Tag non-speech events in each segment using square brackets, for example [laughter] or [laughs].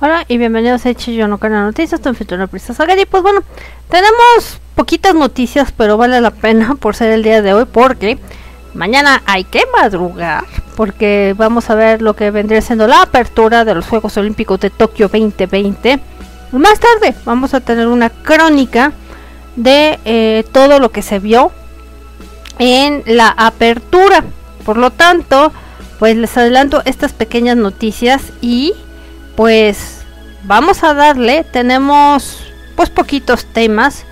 Hola y bienvenidos a no Canal Noticias, estoy en Prisa Sagari. Pues bueno, tenemos poquitas noticias, pero vale la pena por ser el día de hoy porque mañana hay que madrugar porque vamos a ver lo que vendría siendo la apertura de los Juegos Olímpicos de Tokio 2020. Más tarde vamos a tener una crónica de eh, todo lo que se vio en la apertura. Por lo tanto, pues les adelanto estas pequeñas noticias y pues vamos a darle, tenemos pues poquitos temas,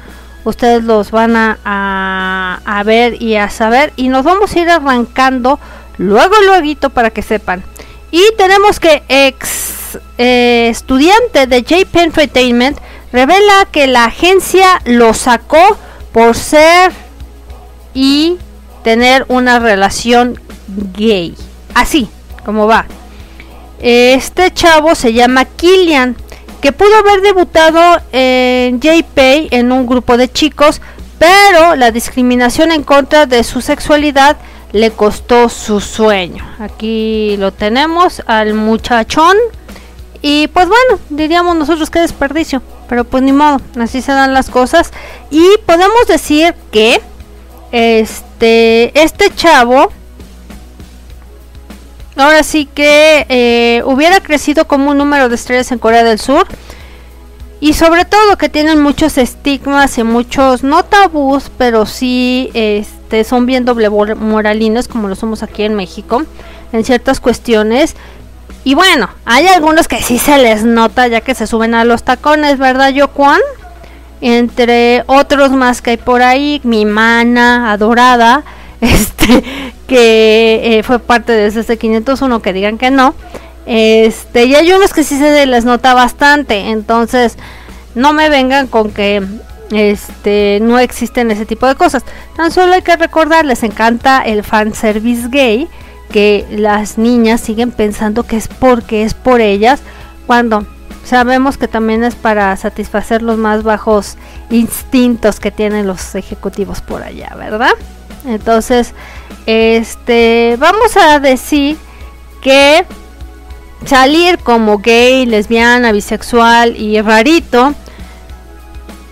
ustedes los van a, a, ver y a saber y nos vamos a ir arrancando luego luego para que sepan. Y tenemos que ex eh, estudiante de JP Entertainment revela que la agencia lo sacó por ser y tener una relación gay. Así como va. Este chavo se llama Killian, que pudo haber debutado en JPay en un grupo de chicos, pero la discriminación en contra de su sexualidad le costó su sueño. Aquí lo tenemos al muchachón. Y pues bueno, diríamos nosotros que desperdicio. Pero pues ni modo, así se dan las cosas. Y podemos decir que este, este chavo ahora sí que eh, hubiera crecido como un número de estrellas en Corea del Sur. Y sobre todo que tienen muchos estigmas y muchos, no tabús, pero sí este, son bien doble moralinos como lo somos aquí en México en ciertas cuestiones. Y bueno, hay algunos que sí se les nota ya que se suben a los tacones, ¿verdad, Yokuan? Entre otros más que hay por ahí, mi mana adorada, [laughs] este, [laughs] que eh, fue parte de ese 501 que digan que no. Este, y hay unos que sí se les nota bastante, entonces no me vengan con que este no existen ese tipo de cosas. Tan solo hay que recordar, les encanta el fanservice gay, que las niñas siguen pensando que es porque es por ellas, cuando sabemos que también es para satisfacer los más bajos instintos que tienen los ejecutivos por allá, ¿verdad? Entonces, este, vamos a decir que salir como gay, lesbiana, bisexual y rarito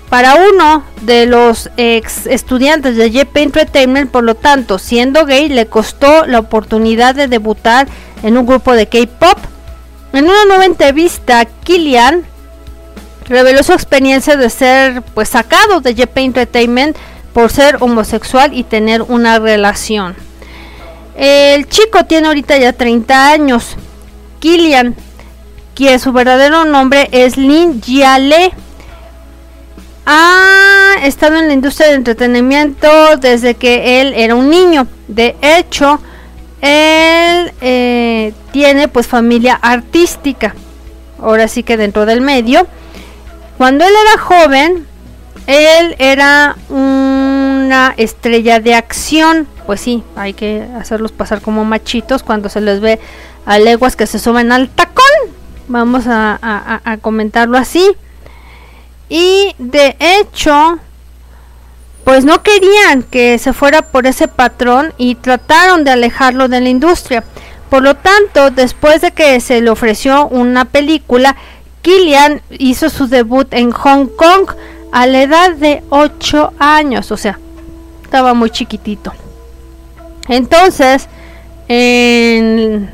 para uno de los ex estudiantes de JP Entertainment, por lo tanto, siendo gay, le costó la oportunidad de debutar en un grupo de K-pop. En una nueva entrevista, Killian reveló su experiencia de ser pues sacado de JP Entertainment por ser homosexual y tener una relación. El chico tiene ahorita ya 30 años. Killian, quien su verdadero nombre es Lin Jiale, ha estado en la industria del entretenimiento desde que él era un niño. De hecho, él eh, tiene pues familia artística. Ahora sí que dentro del medio. Cuando él era joven, él era una estrella de acción. Pues sí, hay que hacerlos pasar como machitos cuando se les ve a leguas que se suben al tacón. Vamos a, comentarlo así. Y de hecho, pues no querían que se fuera por ese patrón y trataron de alejarlo de la industria. Por lo tanto, después de que se le ofreció una película, Killian hizo su debut en Hong Kong a la edad de 8 años, o sea, estaba muy chiquitito. Entonces, en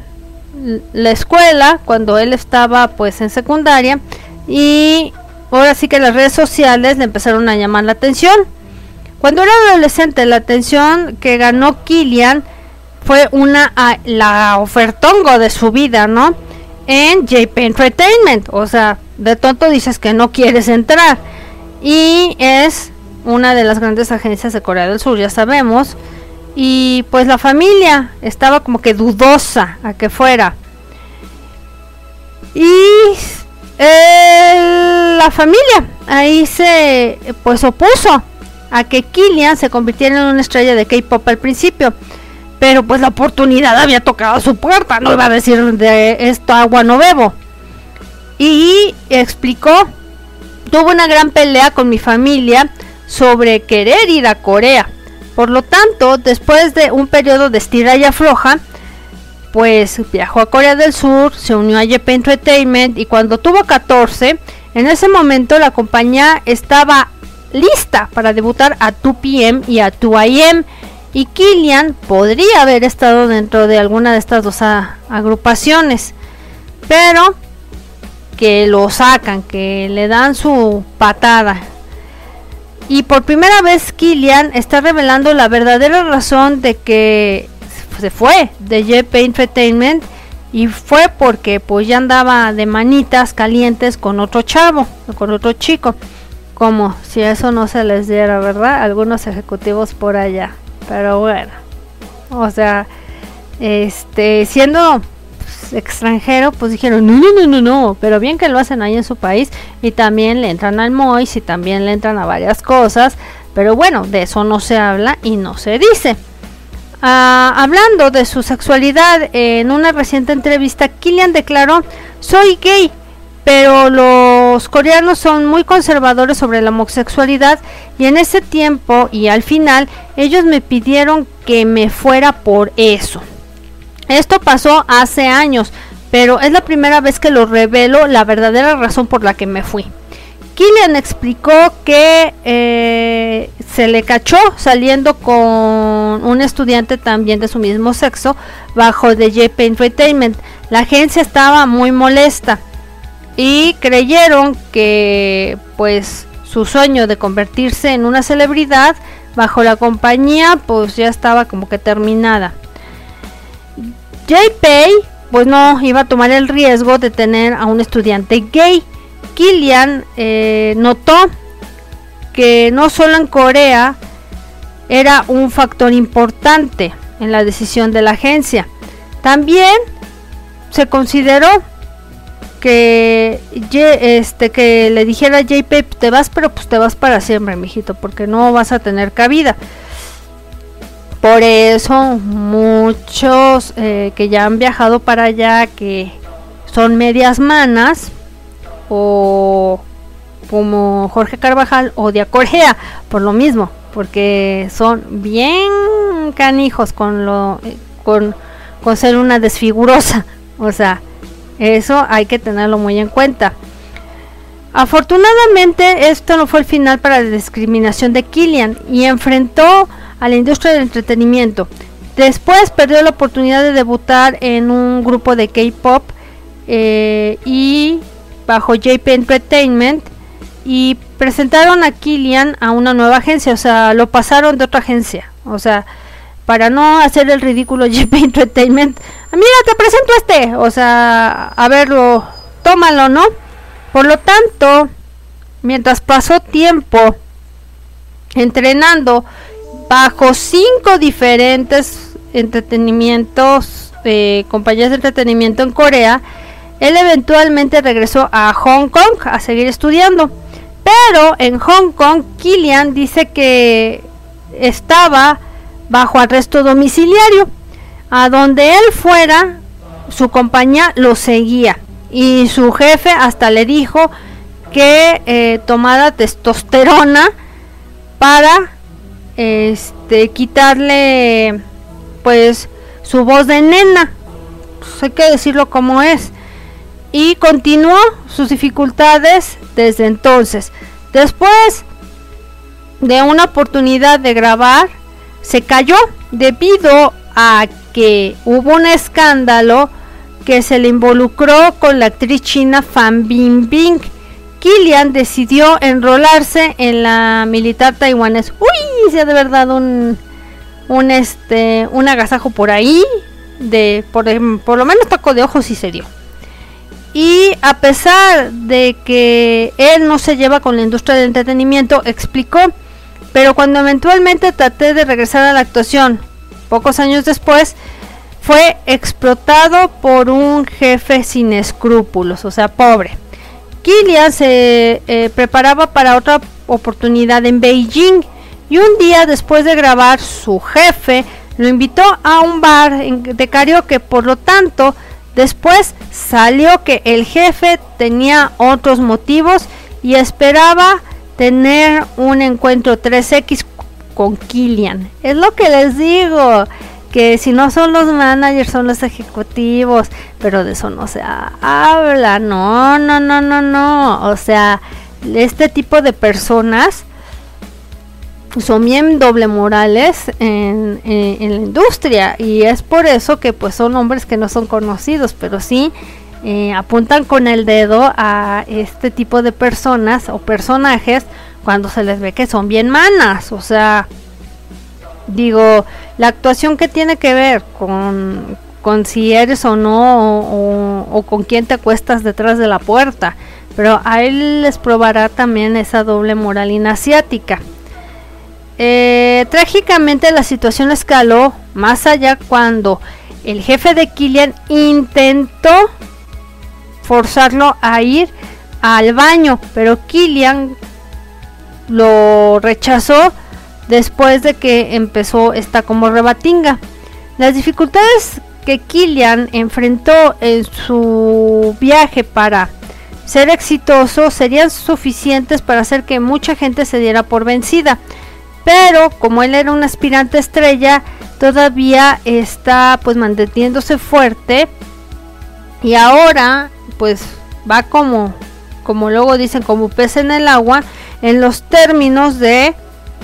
la escuela, cuando él estaba pues en secundaria, y ahora sí que las redes sociales le empezaron a llamar la atención. Cuando era adolescente, la atención que ganó Killian fue una la ofertongo de su vida, ¿no? En JP Entertainment, o sea, de tonto dices que no quieres entrar y es una de las grandes agencias de Corea del Sur, ya sabemos. Y pues la familia estaba como que dudosa a que fuera. Y la familia ahí se pues opuso a que Killian se convirtiera en una estrella de K-pop al principio. Pero pues la oportunidad había tocado a su puerta, no iba a decir de esto agua no bebo. Y explicó tuve una gran pelea con mi familia sobre querer ir a Corea. Por lo tanto, después de un periodo de estira y afloja, pues viajó a Corea del Sur, se unió a JP Entertainment y cuando tuvo 14, en ese momento la compañía estaba lista para debutar a 2PM y a 2AM y Killian podría haber estado dentro de alguna de estas dos agrupaciones, pero que lo sacan, que le dan su patada. Y por primera vez Killian está revelando la verdadera razón de que se fue de JP Entertainment y fue porque pues ya andaba de manitas calientes con otro chavo, con otro chico. Como si eso no se les diera, ¿verdad? Algunos ejecutivos por allá. Pero bueno. O sea, este, siendo extranjero, pues dijeron, no, no, no, no, no, pero bien que lo hacen ahí en su país y también le entran al MOIS y también le entran a varias cosas, pero bueno, de eso no se habla y no se dice. Ah, hablando de su sexualidad, en una reciente entrevista, Killian declaró, soy gay, pero los coreanos son muy conservadores sobre la homosexualidad y en ese tiempo y al final ellos me pidieron que me fuera por eso. Esto pasó hace años, pero es la primera vez que lo revelo la verdadera razón por la que me fui. Killian explicó que eh, se le cachó saliendo con un estudiante también de su mismo sexo bajo de JP Entertainment. La agencia estaba muy molesta y creyeron que pues su sueño de convertirse en una celebridad bajo la compañía pues ya estaba como que terminada. JP pues no iba a tomar el riesgo de tener a un estudiante gay. Killian eh, notó que no solo en Corea era un factor importante en la decisión de la agencia, también se consideró que este que le dijera a JP te vas pero pues te vas para siempre mijito porque no vas a tener cabida por eso muchos eh, que ya han viajado para allá que son medias manas o como Jorge Carvajal o de Corea, por lo mismo, porque son bien canijos con lo con, con ser una desfigurosa, o sea, eso hay que tenerlo muy en cuenta. Afortunadamente, esto no fue el final para la discriminación de Killian y enfrentó a la industria del entretenimiento. Después perdió la oportunidad de debutar en un grupo de K-pop eh, y bajo JP Entertainment y presentaron a Killian a una nueva agencia, o sea, lo pasaron de otra agencia, o sea, para no hacer el ridículo [laughs] JP Entertainment, mira, te presento este, o sea, a verlo, tómalo, ¿no? Por lo tanto, mientras pasó tiempo entrenando bajo cinco diferentes entretenimientos, eh, compañías de entretenimiento en Corea, él eventualmente regresó a Hong Kong a seguir estudiando. Pero en Hong Kong, Killian dice que estaba bajo arresto domiciliario. A donde él fuera, su compañía lo seguía. Y su jefe hasta le dijo que eh, tomara testosterona para este quitarle pues su voz de nena. Pues hay que decirlo como es y continuó sus dificultades desde entonces. Después de una oportunidad de grabar, se cayó debido a que hubo un escándalo que se le involucró con la actriz china Fan Bingbing. Killian decidió enrolarse en la militar taiwanés. Uy, sea de verdad un un este un agasajo por ahí de por, por lo menos taco de ojos y se dio. Y a pesar de que él no se lleva con la industria del entretenimiento, explicó, pero cuando eventualmente traté de regresar a la actuación, pocos años después, fue explotado por un jefe sin escrúpulos, o sea, pobre. Killian se eh, preparaba para otra oportunidad en Beijing y un día después de grabar, su jefe lo invitó a un bar de karaoke, por lo tanto, Después salió que el jefe tenía otros motivos y esperaba tener un encuentro 3X con Killian. Es lo que les digo. Que si no son los managers son los ejecutivos, pero de eso no se habla, no, no, no, no, no, o sea, este tipo de personas son bien doble morales en, la industria y es por eso que pues son hombres que no son conocidos, pero sí eh, apuntan con el dedo a este tipo de personas o personajes cuando se les ve que son bien manas, o sea, digo, la actuación que tiene que ver con, con si eres o no o, con quién te acuestas detrás de la puerta, pero a él les probará también esa doble moral inasiática. Eh, trágicamente la situación escaló más allá cuando el jefe de Killian intentó forzarlo a ir al baño, pero Killian lo rechazó después de que empezó esta como rebatinga. Las dificultades que Killian enfrentó en su viaje para ser exitoso serían suficientes para hacer que mucha gente se diera por vencida. Pero como él era un aspirante estrella, todavía está pues manteniéndose fuerte y ahora pues va como como luego dicen como pez en el agua en los términos de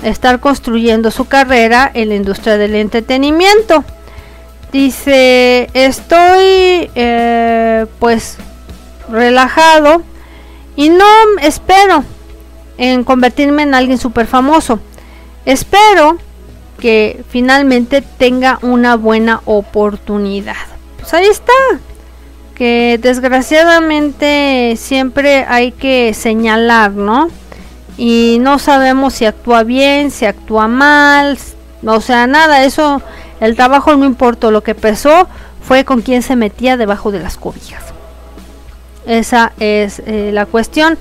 estar construyendo su carrera en la industria del entretenimiento. Dice, estoy eh, pues relajado y no espero en convertirme en alguien súper famoso. Espero que finalmente tenga una buena oportunidad. Pues ahí está. Que desgraciadamente siempre hay que señalar, ¿no? Y no sabemos si actúa bien, si actúa mal, o sea, nada, eso, el trabajo no importó, lo que pesó fue con quién se metía debajo de las cobijas. Esa es eh, la cuestión.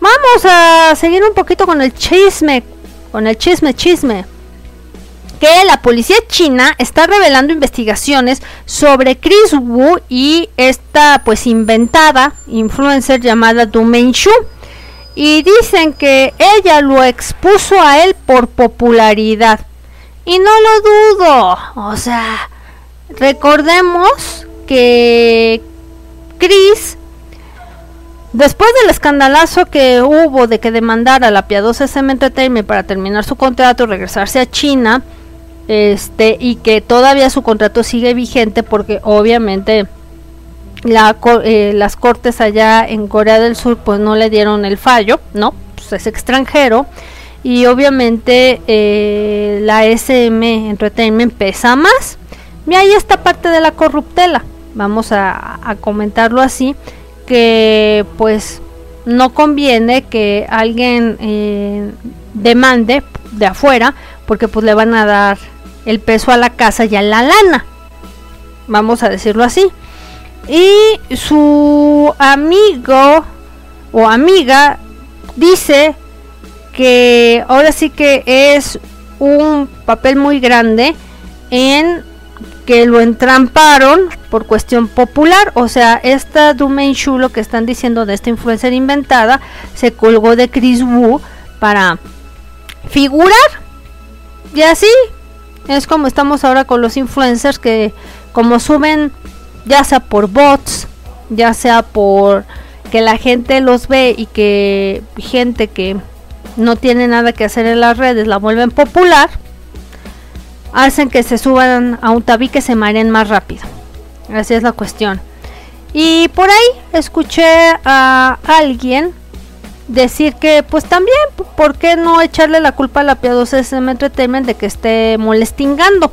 Vamos a seguir un poquito con el chisme, con el chisme, chisme. Que la policía china está revelando investigaciones sobre Chris Wu y esta pues inventada influencer llamada Du Mengshu y dicen que ella lo expuso a él por popularidad. Y no lo dudo. O sea, recordemos que Chris, después del escandalazo que hubo de que demandara a la piadosa SM Entertainment para terminar su contrato y regresarse a China, este, y que todavía su contrato sigue vigente porque obviamente la, eh, las cortes allá en Corea del Sur pues no le dieron el fallo, ¿no? Pues es extranjero y obviamente eh, la SM Entertainment pesa más. Y ahí está parte de la corruptela, vamos a, comentarlo así, que pues no conviene que alguien eh, demande de afuera porque pues le van a dar el peso a la casa y a la lana, vamos a decirlo así y su amigo o amiga dice que ahora sí que es un papel muy grande en que lo entramparon por cuestión popular, o sea, esta Dumain Shu que están diciendo de esta influencer inventada se colgó de Chris Wu para figurar. Y así es como estamos ahora con los influencers que como suben ya sea por bots, ya sea por que la gente los ve y que gente que no tiene nada que hacer en las redes la vuelven popular, hacen que se suban a un tabique se mareen más rápido. Así es la cuestión. Y por ahí escuché a alguien decir que pues también, ¿por qué no echarle la culpa a la piadosa SM Entertainment de que esté molestingando?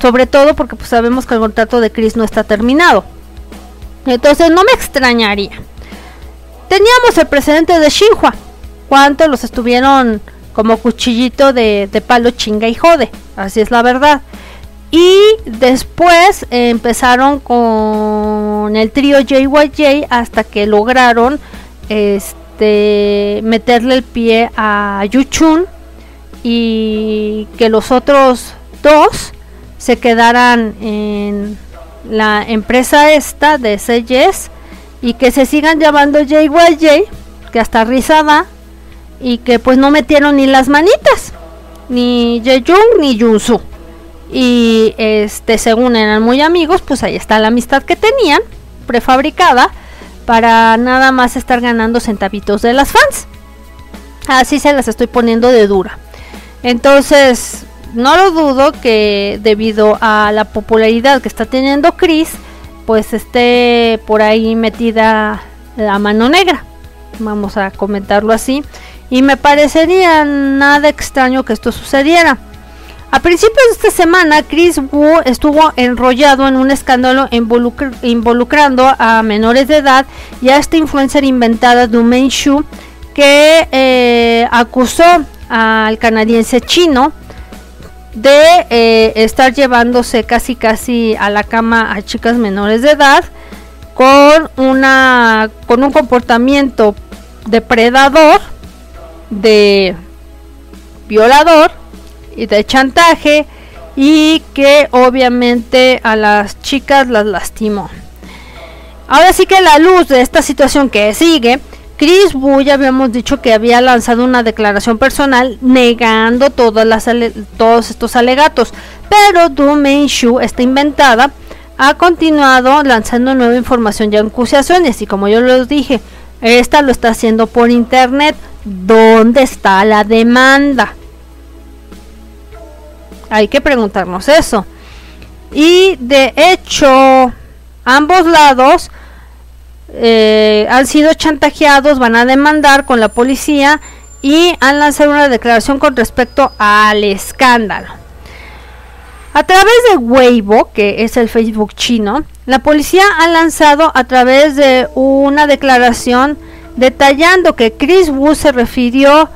Sobre todo porque pues, sabemos que el contrato de Chris no está terminado. Entonces no me extrañaría. Teníamos el precedente de Shinhua. ¿Cuántos los estuvieron como cuchillito de, palo chinga y jode? Así es la verdad. Y después empezaron con el trío JYJ hasta que lograron este meterle el pie a Yuchun y que los otros dos se quedaran en la empresa esta de CJS y que se sigan llamando JYJ, que hasta risada y que pues no metieron ni las manitas, ni Jejung ni Junsu. y este según eran muy amigos, pues ahí está la amistad que tenían prefabricada para nada más estar ganando centavitos de las fans. Así se las estoy poniendo de dura. Entonces, no lo dudo que debido a la popularidad que está teniendo Chris, pues esté por ahí metida la mano negra. Vamos a comentarlo así. Y me parecería nada extraño que esto sucediera. A principios de esta semana, Chris Wu estuvo enrollado en un escándalo involucrando a menores de edad y a esta influencer inventada Meng Shu que eh, acusó al canadiense chino de eh, estar llevándose casi casi a la cama a chicas menores de edad con una con un comportamiento depredador de violador y de chantaje y que obviamente a las chicas las lastimó. Ahora sí que la luz de esta situación que sigue, Chris Wu ya habíamos dicho que había lanzado una declaración personal negando todas las todos estos alegatos, pero Du Shu, está inventada, ha continuado lanzando nueva información y acusaciones y como yo les dije, esta lo está haciendo por internet. ¿Dónde está la demanda? Hay que preguntarnos eso. Y de hecho, ambos lados eh, han sido chantajeados, van a demandar con la policía y han lanzado una declaración con respecto al escándalo. A través de Weibo, que es el Facebook chino, la policía ha lanzado a través de una declaración detallando que Chris Wu se refirió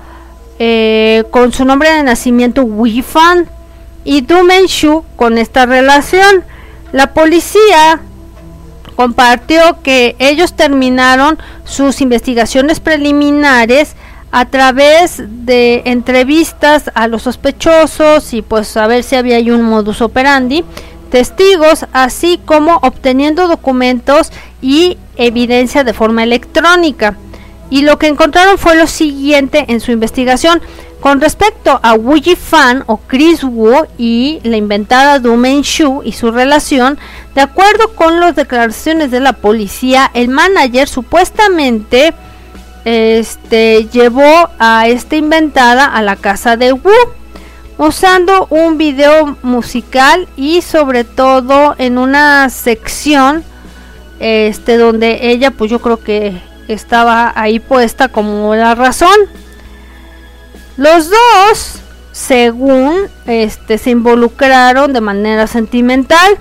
eh, con su nombre de nacimiento Wifan y Du Menshu con esta relación. La policía compartió que ellos terminaron sus investigaciones preliminares a través de entrevistas a los sospechosos y pues a ver si había un modus operandi, testigos, así como obteniendo documentos y evidencia de forma electrónica. Y lo que encontraron fue lo siguiente en su investigación. Con respecto a Wu Fan o Chris Wu y la inventada Du Shu y su relación, de acuerdo con las declaraciones de la policía, el manager supuestamente este, llevó a esta inventada a la casa de Wu usando un video musical y sobre todo en una sección este donde ella pues yo creo que estaba ahí puesta como la razón los dos, según este, se involucraron de manera sentimental,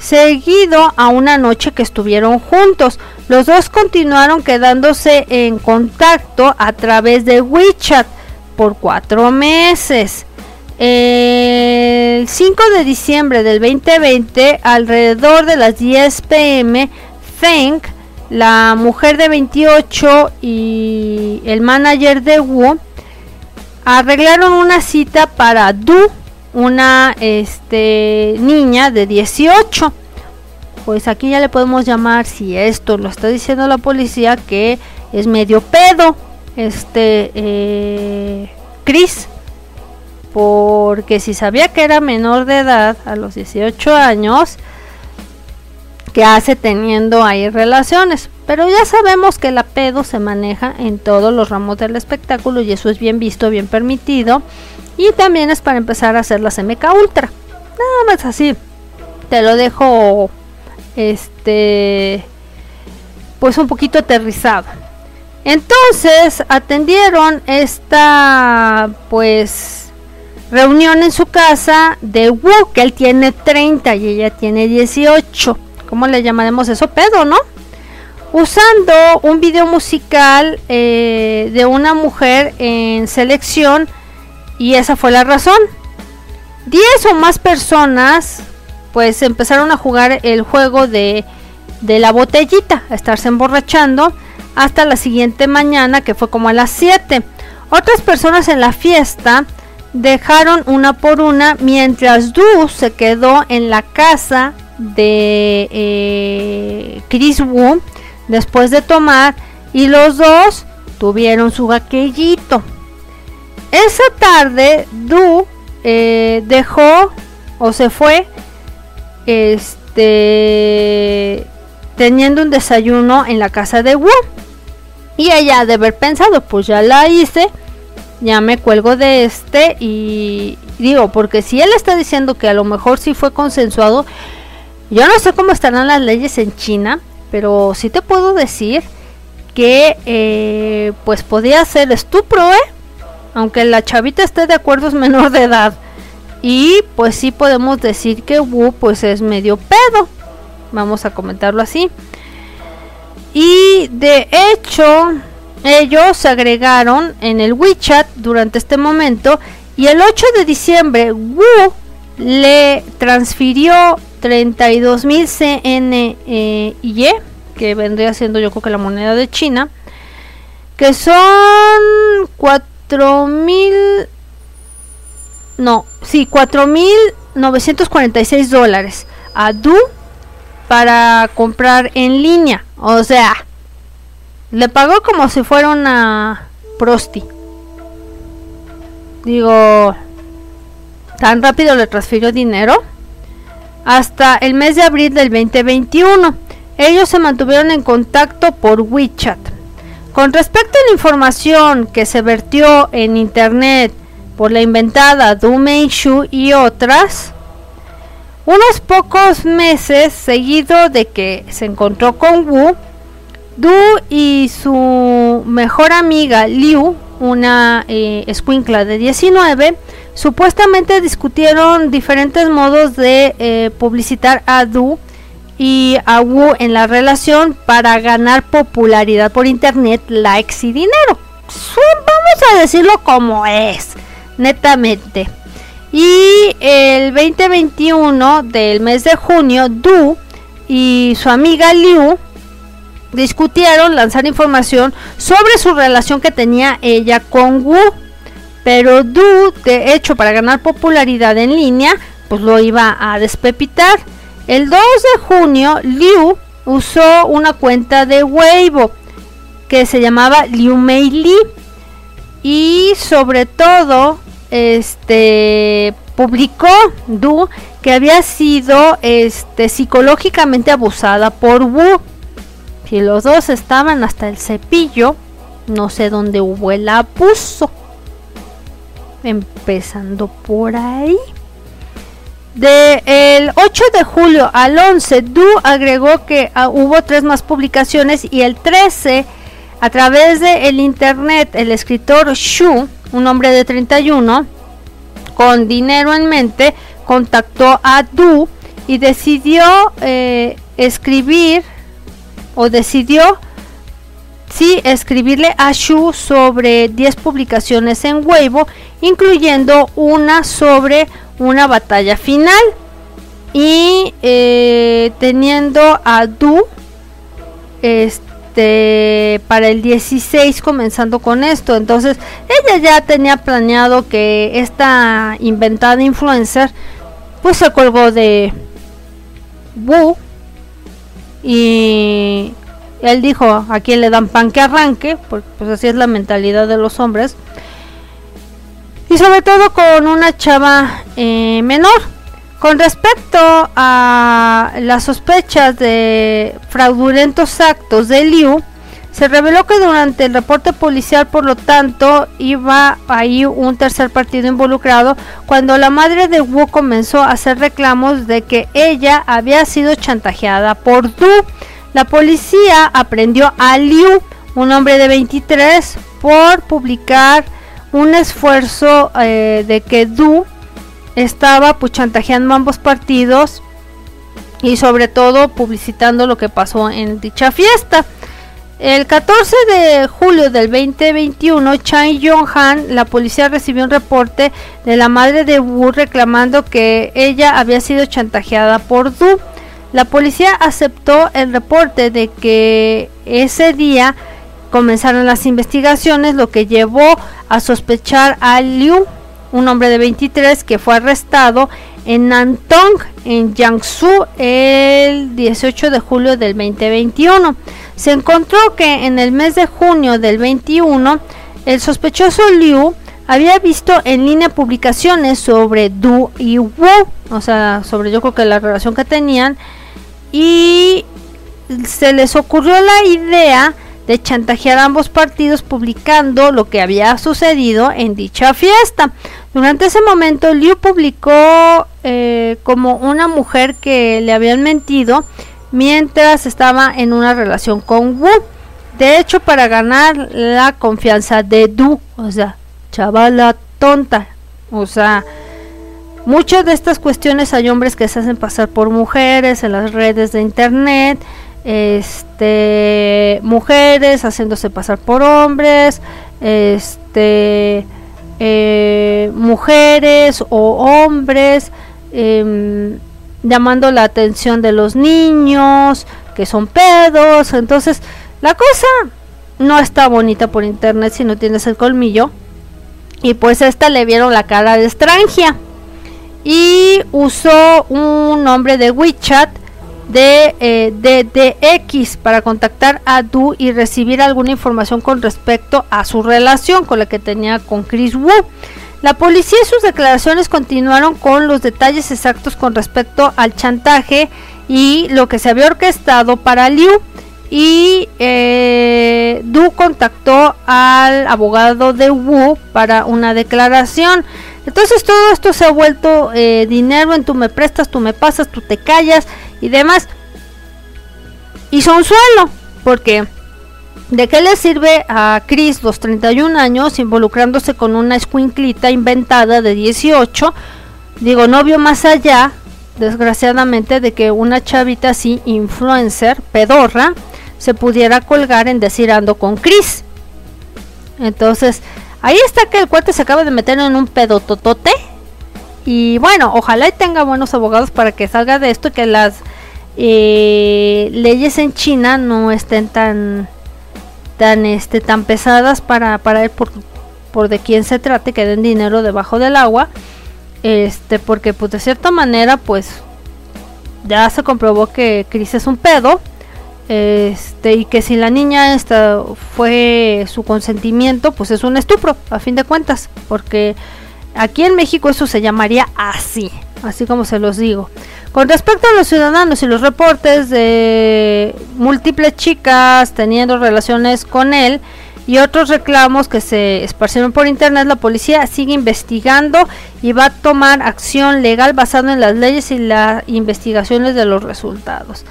seguido a una noche que estuvieron juntos. Los dos continuaron quedándose en contacto a través de WeChat por cuatro meses. El 5 de diciembre del 2020, alrededor de las 10 pm, Feng, la mujer de 28 y el manager de Wu, arreglaron una cita para Du, una este, niña de 18. Pues aquí ya le podemos llamar, si esto lo está diciendo la policía, que es medio pedo, este, eh, Chris. Porque si sabía que era menor de edad, a los 18 años, que hace teniendo ahí relaciones. Pero ya sabemos que la pedo se maneja en todos los ramos del espectáculo y eso es bien visto, bien permitido. Y también es para empezar a hacer la MK Ultra. Nada más así. Te lo dejo este pues un poquito aterrizado. Entonces atendieron esta pues reunión en su casa de Wu, que él tiene 30 y ella tiene 18. ¿Cómo le llamaremos eso? Pedo, ¿no? usando un video musical eh, de una mujer en selección y esa fue la razón. 10 o más personas pues empezaron a jugar el juego de, de la botellita, a estarse emborrachando hasta la siguiente mañana que fue como a las 7. Otras personas en la fiesta dejaron una por una mientras Du se quedó en la casa de eh, Chris Wu después de tomar y los dos tuvieron su vaquellito. Esa tarde Du eh, dejó o se fue este teniendo un desayuno en la casa de Wu. Y ella de haber pensado, pues ya la hice, ya me cuelgo de este y digo, porque si él está diciendo que a lo mejor sí fue consensuado, yo no sé cómo estarán las leyes en China, pero sí te puedo decir que eh, pues podía ser estupro, ¿eh? Aunque la chavita esté de acuerdo es menor de edad. Y pues sí podemos decir que Wu pues es medio pedo. Vamos a comentarlo así. Y de hecho, ellos se agregaron en el WeChat durante este momento y el 8 de diciembre Wu le transfirió 32 mil CNY, que vendría siendo yo creo que la moneda de China, que son 4 mil, no, sí, 4 mil 946 dólares a Du para comprar en línea. O sea, le pagó como si fuera una prosti. Digo, tan rápido le transfirió dinero. Hasta el mes de abril del 2021. Ellos se mantuvieron en contacto por WeChat. Con respecto a la información que se vertió en internet por la inventada Du Meishu y otras, unos pocos meses seguido de que se encontró con Wu, Du y su mejor amiga Liu, una eh, de 19, supuestamente discutieron diferentes modos de eh, publicitar a Du y a Wu en la relación para ganar popularidad por internet, likes y dinero. Vamos a decirlo como es, netamente. Y el 2021 del mes de junio, Du y su amiga Liu discutieron lanzar información sobre su relación que tenía ella con Wu. Pero Du, de hecho, para ganar popularidad en línea, pues lo iba a despepitar. El 2 de junio, Liu usó una cuenta de Weibo que se llamaba Liu Mei Li y sobre todo este publicó Du que había sido este psicológicamente abusada por Wu. Si los dos estaban hasta el cepillo, no sé dónde hubo el abuso. Empezando por ahí. De el 8 de julio al 11, Du agregó que ah, hubo tres más publicaciones y el 13 a través de el internet el escritor Shu un hombre de 31, con dinero en mente, contactó a Du y decidió eh, escribir o decidió sí escribirle a Shu sobre 10 publicaciones en Weibo, incluyendo una sobre una batalla final y eh, teniendo a Du este para el 16 comenzando con esto. Entonces ella ya tenía planeado que esta inventada influencer pues se colgó de Wu y él dijo a quien le dan pan que arranque, pues así es la mentalidad de los hombres. Y sobre todo con una chava eh, menor. Con respecto a las sospechas de fraudulentos actos de Liu, se reveló que durante el reporte policial, por lo tanto, iba ahí un tercer partido involucrado cuando la madre de Wu comenzó a hacer reclamos de que ella había sido chantajeada por Du. La policía aprendió a Liu, un hombre de 23, por publicar un esfuerzo eh, de que Du estaba pues chantajeando ambos partidos y sobre todo publicitando lo que pasó en dicha fiesta. El 14 de julio del 2021, Chang Yong-han, la policía recibió un reporte de la madre de Wu reclamando que ella había sido chantajeada por Du. La policía aceptó el reporte de que ese día comenzaron las investigaciones, lo que llevó a sospechar a Liu un hombre de 23 que fue arrestado en Nantong, en Jiangsu, el 18 de julio del 2021. Se encontró que en el mes de junio del 21, el sospechoso Liu había visto en línea publicaciones sobre Du y Wu, o sea, sobre yo creo que la relación que tenían, y se les ocurrió la idea de chantajear a ambos partidos publicando lo que había sucedido en dicha fiesta. Durante ese momento, Liu publicó eh, como una mujer que le habían mentido mientras estaba en una relación con Wu. De hecho, para ganar la confianza de Du, o sea, chavala tonta, o sea, muchas de estas cuestiones hay hombres que se hacen pasar por mujeres en las redes de internet, este, mujeres haciéndose pasar por hombres, este, eh, mujeres o hombres em, llamando la atención de los niños que son pedos, entonces la cosa no está bonita por internet si no tienes el colmillo. Y pues esta le vieron la cara de extranjia. Y usó un nombre de WeChat de eh, para contactar a Du y recibir alguna información con respecto a su relación con la que tenía con Chris Wu. La policía y sus declaraciones continuaron con los detalles exactos con respecto al chantaje y lo que se había orquestado para Liu y eh, Du contactó al abogado de Wu para una declaración. Entonces todo esto se ha vuelto eh, dinero en tú me prestas, tú me pasas, tú te callas y demás. Y son suelo, porque ¿de qué le sirve a Chris los 31 años involucrándose con una escuinclita inventada de 18? Digo, no vio más allá, desgraciadamente, de que una chavita así, influencer, pedorra, se pudiera colgar en decir ando con Chris. Entonces, ahí está que el cuate se acaba de meter en un pedototote. Y bueno, ojalá tenga buenos abogados para que salga de esto y que las eh, leyes en China no estén tan tan este tan pesadas para para él por, por de quién se trate que den dinero debajo del agua este porque pues de cierta manera pues ya se comprobó que Chris es un pedo este y que si la niña esta fue su consentimiento pues es un estupro a fin de cuentas porque aquí en México eso se llamaría así así como se los digo con respecto a los ciudadanos y los reportes de múltiples chicas teniendo relaciones con él y otros reclamos que se esparcieron por internet, la policía sigue investigando y va a tomar acción legal basado en las leyes y las investigaciones de los resultados.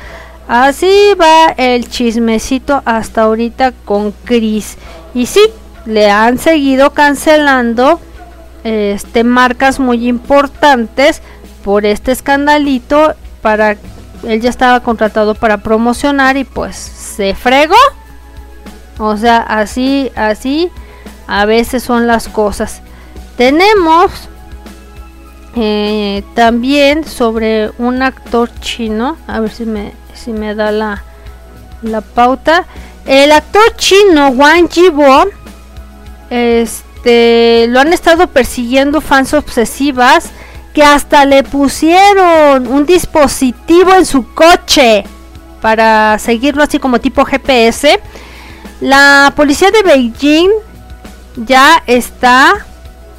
Así va el chismecito hasta ahorita con Chris. Y sí, le han seguido cancelando este marcas muy importantes por este escandalito para él ya estaba contratado para promocionar y pues se fregó. O sea, así así a veces son las cosas. Tenemos eh, también sobre un actor chino, a ver si me si me da la, la pauta. El actor chino Wang Jibo, este, lo han estado persiguiendo fans obsesivas que hasta le pusieron un dispositivo en su coche para seguirlo así como tipo GPS. La policía de Beijing ya está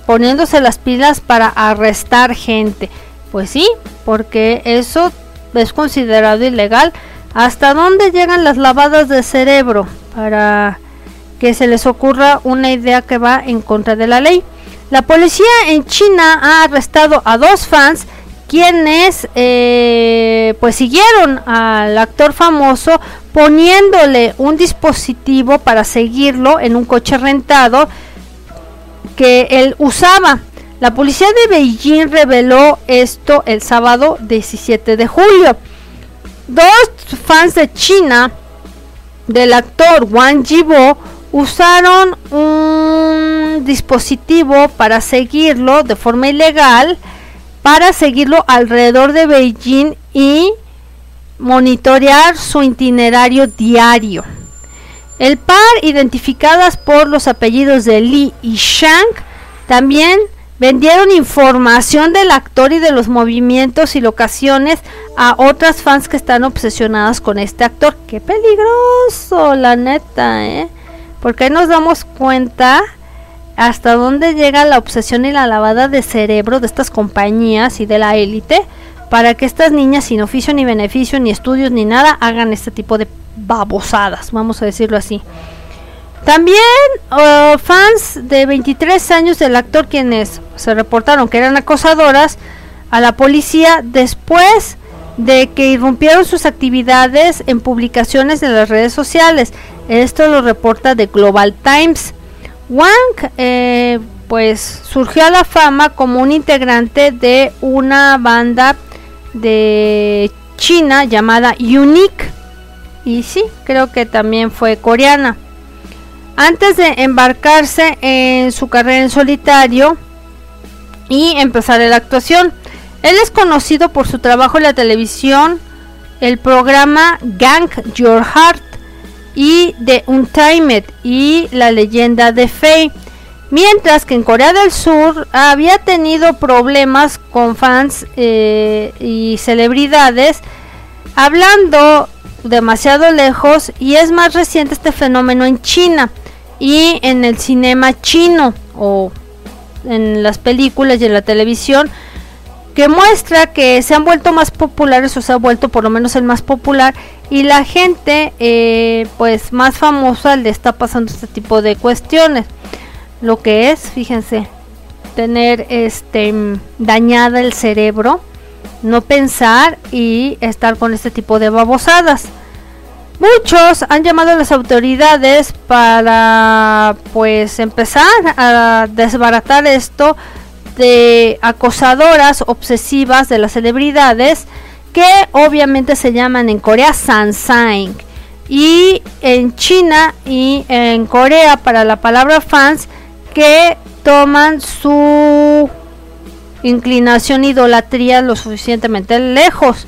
poniéndose las pilas para arrestar gente. Pues sí, porque eso es considerado ilegal. ¿Hasta dónde llegan las lavadas de cerebro para que se les ocurra una idea que va en contra de la ley? La policía en China ha arrestado a dos fans quienes eh, pues siguieron al actor famoso poniéndole un dispositivo para seguirlo en un coche rentado que él usaba. La policía de Beijing reveló esto el sábado 17 de julio. Dos fans de China del actor Wang Jibo usaron un dispositivo para seguirlo de forma ilegal, para seguirlo alrededor de Beijing y monitorear su itinerario diario. El par, identificadas por los apellidos de Li y Shang, también Vendieron información del actor y de los movimientos y locaciones a otras fans que están obsesionadas con este actor. Qué peligroso, la neta, ¿eh? Porque ahí nos damos cuenta hasta dónde llega la obsesión y la lavada de cerebro de estas compañías y de la élite para que estas niñas sin oficio ni beneficio ni estudios ni nada hagan este tipo de babosadas, vamos a decirlo así. También uh, fans de 23 años del actor quienes se reportaron que eran acosadoras a la policía después de que irrumpieron sus actividades en publicaciones de las redes sociales. Esto lo reporta The Global Times. Wang eh, pues surgió a la fama como un integrante de una banda de China llamada Unique. Y sí, creo que también fue coreana. Antes de embarcarse en su carrera en solitario y empezar la actuación, él es conocido por su trabajo en la televisión, el programa Gang Your Heart y The Untimed y La leyenda de Faye. Mientras que en Corea del Sur había tenido problemas con fans eh, y celebridades hablando demasiado lejos y es más reciente este fenómeno en China y en el cinema chino o en las películas y en la televisión que muestra que se han vuelto más populares o se ha vuelto por lo menos el más popular y la gente eh, pues más famosa le está pasando este tipo de cuestiones. Lo que es fíjense tener este dañada el cerebro no pensar y estar con este tipo de babosadas. Muchos han llamado a las autoridades para pues empezar a desbaratar esto de acosadoras obsesivas de las celebridades que obviamente se llaman en Corea Sansaing y en China y en Corea para la palabra fans que toman su inclinación idolatría lo suficientemente lejos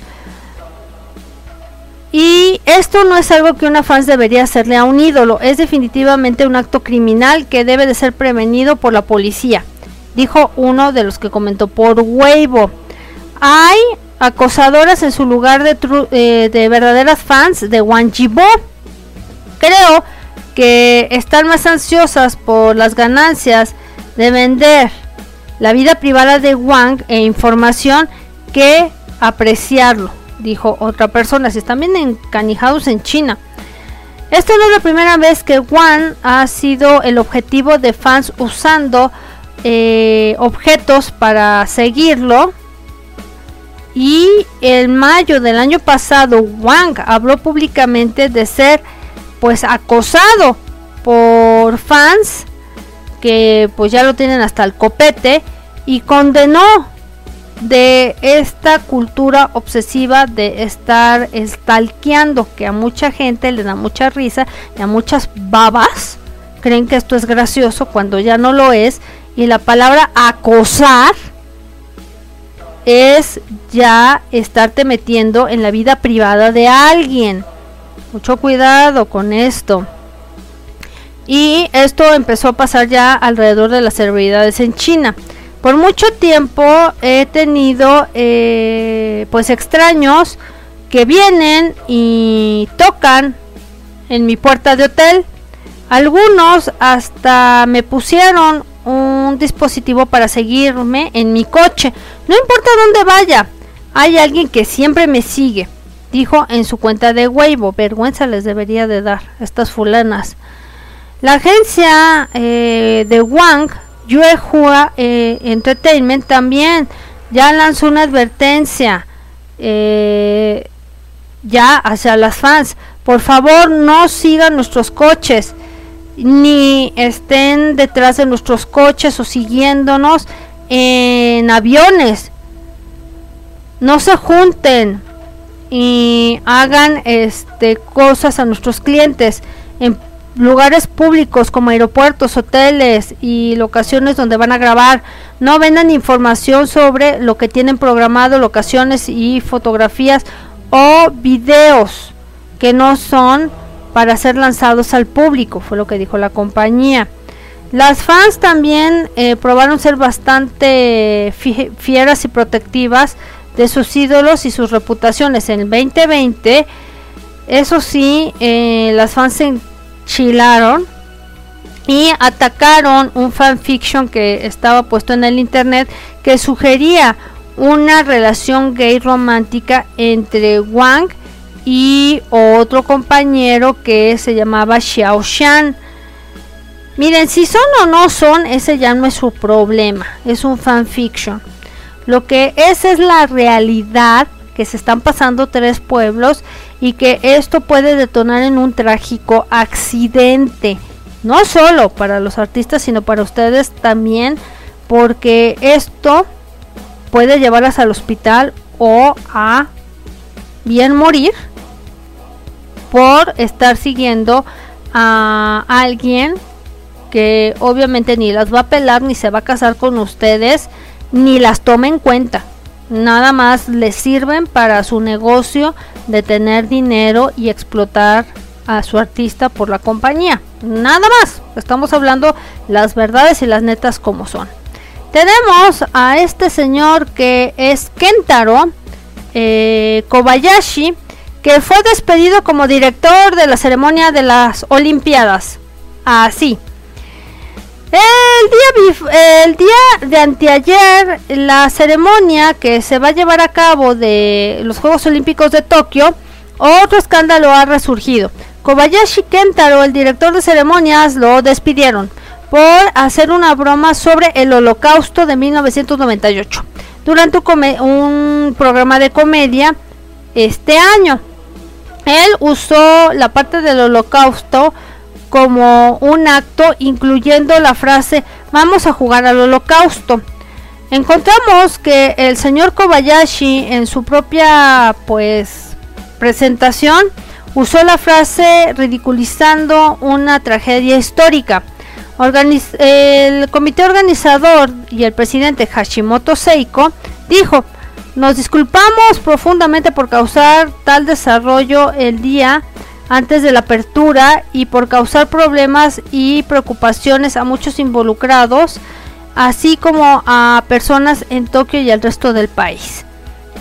y esto no es algo que una fans debería hacerle a un ídolo, es definitivamente un acto criminal que debe de ser prevenido por la policía, dijo uno de los que comentó por Weibo. Hay acosadoras en su lugar de, eh, de verdaderas fans de Wang Jibo. Creo que están más ansiosas por las ganancias de vender la vida privada de Wang e información que apreciarlo dijo otra persona. Si están bien encanijados en China. Esta no es la primera vez que Wang ha sido el objetivo de fans usando eh, objetos para seguirlo. Y en mayo del año pasado, Wang habló públicamente de ser pues acosado por fans que pues ya lo tienen hasta el copete y condenó de esta cultura obsesiva de estar stalkeando que a mucha gente le da mucha risa y a muchas babas creen que esto es gracioso cuando ya no lo es y la palabra acosar es ya estarte metiendo en la vida privada de alguien. Mucho cuidado con esto. Y esto empezó a pasar ya alrededor de las celebridades en China. Por mucho tiempo he tenido eh, pues extraños que vienen y tocan en mi puerta de hotel. Algunos hasta me pusieron un dispositivo para seguirme en mi coche. No importa dónde vaya, hay alguien que siempre me sigue, dijo en su cuenta de Weibo. Vergüenza les debería de dar estas fulanas. La agencia eh, de Wang Yuehua eh, Entertainment también ya lanzó una advertencia eh, ya hacia las fans. Por favor, no sigan nuestros coches ni estén detrás de nuestros coches o siguiéndonos en aviones. No se junten y hagan este cosas a nuestros clientes en lugares públicos como aeropuertos, hoteles y locaciones donde van a grabar. No vendan información sobre lo que tienen programado, locaciones y fotografías o videos que no son para ser lanzados al público, fue lo que dijo la compañía. Las fans también eh, probaron ser bastante fieras y protectivas de sus ídolos y sus reputaciones. En el 2020, eso sí, eh, las fans se chilaron y atacaron un fanfiction que estaba puesto en el internet que sugería una relación gay romántica entre Wang y otro compañero que se llamaba Xiao Shan. Miren, si son o no son, ese ya no es su problema, es un fanfiction. Lo que es es la realidad que se están pasando tres pueblos y que esto puede detonar en un trágico accidente. No solo para los artistas, sino para ustedes también, porque esto puede llevarlas al hospital o a bien morir por estar siguiendo a alguien que obviamente ni las va a pelar ni se va a casar con ustedes ni las toma en cuenta. Nada más les sirven para su negocio de tener dinero y explotar a su artista por la compañía. Nada más. Estamos hablando las verdades y las netas como son. Tenemos a este señor que es Kentaro eh, Kobayashi, que fue despedido como director de la ceremonia de las Olimpiadas. Así. El día, el día de anteayer, la ceremonia que se va a llevar a cabo de los Juegos Olímpicos de Tokio, otro escándalo ha resurgido. Kobayashi Kentaro, el director de ceremonias, lo despidieron por hacer una broma sobre el holocausto de 1998 durante un programa de comedia este año. Él usó la parte del holocausto como un acto incluyendo la frase vamos a jugar al holocausto. Encontramos que el señor Kobayashi en su propia pues presentación usó la frase ridiculizando una tragedia histórica. el comité organizador y el presidente Hashimoto Seiko dijo, nos disculpamos profundamente por causar tal desarrollo el día antes de la apertura y por causar problemas y preocupaciones a muchos involucrados, así como a personas en Tokio y el resto del país.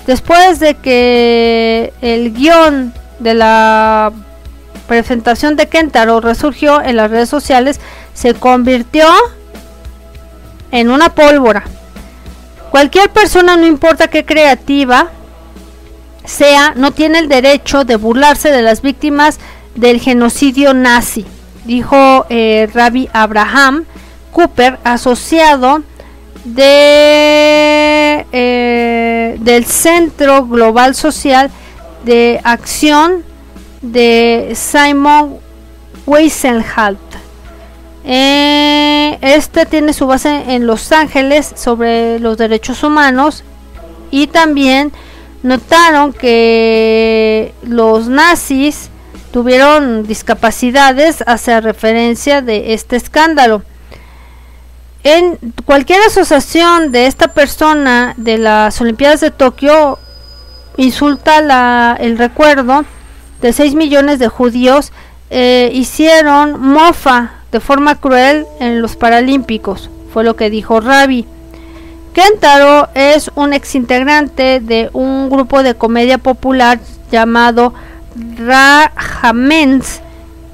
Después de que el guion de la presentación de Kentaro resurgió en las redes sociales, se convirtió en una pólvora. Cualquier persona, no importa qué creativa, sea no tiene el derecho de burlarse de las víctimas del genocidio nazi, dijo eh, Rabbi Abraham Cooper, asociado de, eh, del Centro Global Social de Acción de Simon Weisenhalt. Eh, este tiene su base en Los Ángeles sobre los derechos humanos y también notaron que los nazis tuvieron discapacidades hacia referencia de este escándalo. En cualquier asociación de esta persona de las Olimpiadas de Tokio insulta la, el recuerdo de 6 millones de judíos eh, hicieron mofa de forma cruel en los Paralímpicos, fue lo que dijo Rabi. Kentaro es un exintegrante de un grupo de comedia popular llamado Rahamens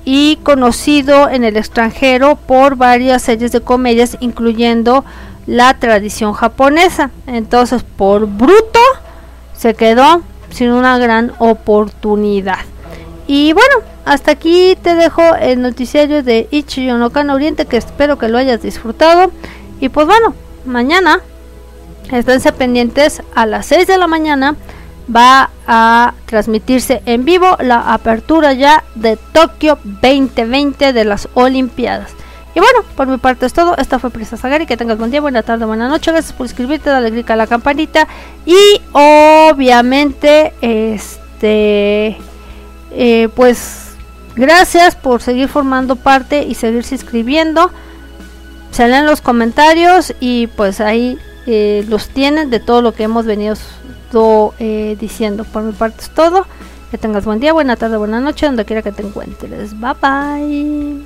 y conocido en el extranjero por varias series de comedias incluyendo la tradición japonesa. Entonces, por bruto, se quedó sin una gran oportunidad. Y bueno, hasta aquí te dejo el noticiario de Ichiyonokan Oriente que espero que lo hayas disfrutado. Y pues bueno, mañana Esténse pendientes a las 6 de la mañana. Va a transmitirse en vivo la apertura ya de Tokio 2020 de las Olimpiadas. Y bueno, por mi parte es todo. Esta fue Prisa Sagari. Que tengas buen día, buena tarde, buena noche. Gracias por suscribirte, dale click a la campanita. Y obviamente, este, eh, pues, gracias por seguir formando parte y seguirse inscribiendo. Se leen los comentarios y pues ahí eh, los tienen de todo lo que hemos venido eh, diciendo. Por mi parte es todo. Que tengas buen día, buena tarde, buena noche, donde quiera que te encuentres. Bye bye.